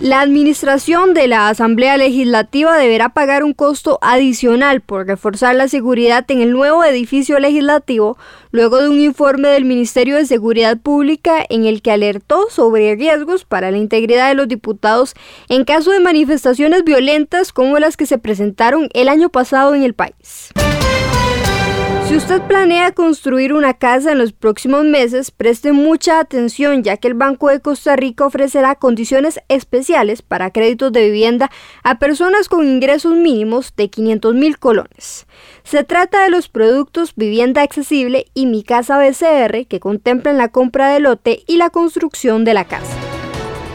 La administración de la Asamblea Legislativa deberá pagar un costo adicional por reforzar la seguridad en el nuevo edificio legislativo luego de un informe del Ministerio de Seguridad Pública en el que alertó sobre riesgos para la integridad de los diputados en caso de manifestaciones violentas como las que se presentaron el año pasado en el país. Si usted planea construir una casa en los próximos meses, preste mucha atención ya que el Banco de Costa Rica ofrecerá condiciones especiales para créditos de vivienda a personas con ingresos mínimos de 500 mil colones. Se trata de los productos Vivienda Accesible y Mi Casa BCR que contemplan la compra de lote y la construcción de la casa.